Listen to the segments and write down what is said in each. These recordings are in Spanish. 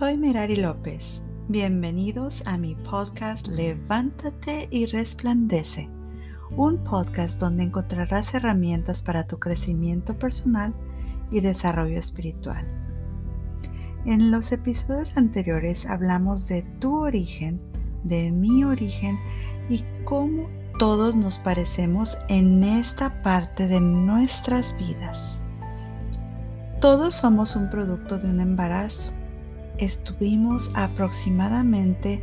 Soy Merari López. Bienvenidos a mi podcast Levántate y Resplandece, un podcast donde encontrarás herramientas para tu crecimiento personal y desarrollo espiritual. En los episodios anteriores hablamos de tu origen, de mi origen y cómo todos nos parecemos en esta parte de nuestras vidas. Todos somos un producto de un embarazo. Estuvimos aproximadamente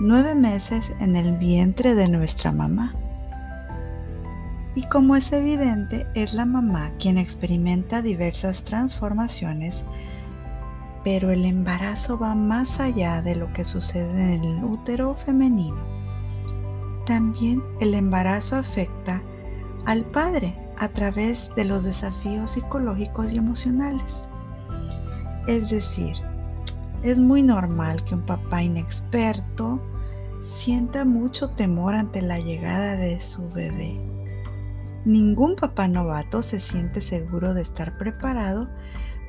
nueve meses en el vientre de nuestra mamá. Y como es evidente, es la mamá quien experimenta diversas transformaciones, pero el embarazo va más allá de lo que sucede en el útero femenino también el embarazo afecta al padre a través de los desafíos psicológicos y emocionales. Es decir, es muy normal que un papá inexperto sienta mucho temor ante la llegada de su bebé. Ningún papá novato se siente seguro de estar preparado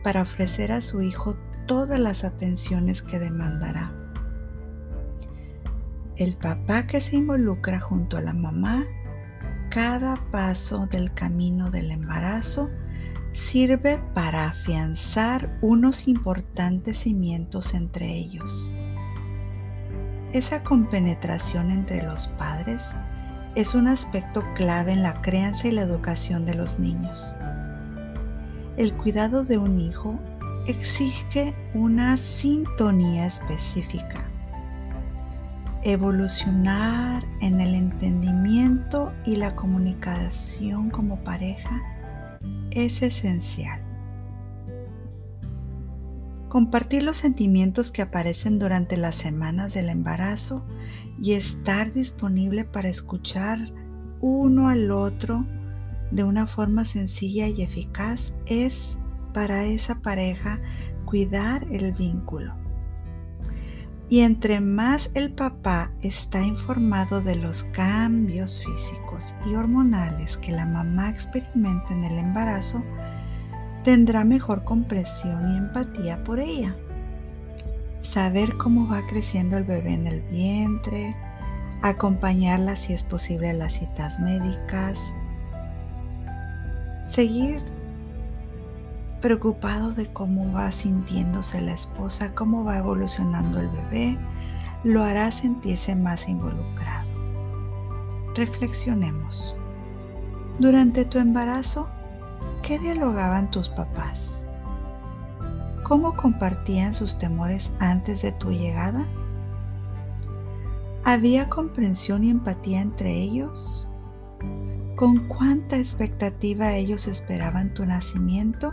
para ofrecer a su hijo todas las atenciones que demandará. El papá que se involucra junto a la mamá, cada paso del camino del embarazo sirve para afianzar unos importantes cimientos entre ellos. Esa compenetración entre los padres es un aspecto clave en la crianza y la educación de los niños. El cuidado de un hijo exige una sintonía específica evolucionar en el entendimiento y la comunicación como pareja es esencial. Compartir los sentimientos que aparecen durante las semanas del embarazo y estar disponible para escuchar uno al otro de una forma sencilla y eficaz es para esa pareja cuidar el vínculo. Y entre más el papá está informado de los cambios físicos y hormonales que la mamá experimenta en el embarazo, tendrá mejor comprensión y empatía por ella. Saber cómo va creciendo el bebé en el vientre, acompañarla si es posible a las citas médicas, seguir preocupado de cómo va sintiéndose la esposa, cómo va evolucionando el bebé, lo hará sentirse más involucrado. Reflexionemos. Durante tu embarazo, ¿qué dialogaban tus papás? ¿Cómo compartían sus temores antes de tu llegada? ¿Había comprensión y empatía entre ellos? ¿Con cuánta expectativa ellos esperaban tu nacimiento?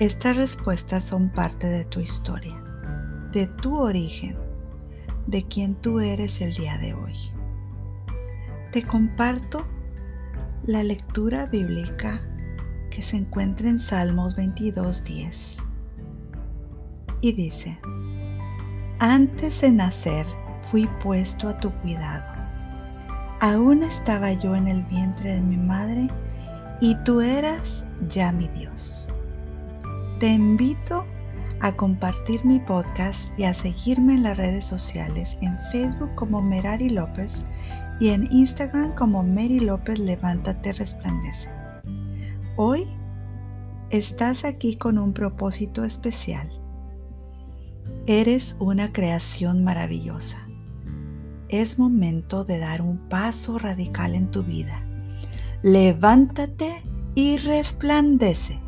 Estas respuestas son parte de tu historia, de tu origen, de quien tú eres el día de hoy. Te comparto la lectura bíblica que se encuentra en Salmos 22.10 y dice, antes de nacer fui puesto a tu cuidado. Aún estaba yo en el vientre de mi madre y tú eras ya mi Dios. Te invito a compartir mi podcast y a seguirme en las redes sociales en Facebook como Merari López y en Instagram como Mary López Levántate Resplandece. Hoy estás aquí con un propósito especial. Eres una creación maravillosa. Es momento de dar un paso radical en tu vida. Levántate y resplandece.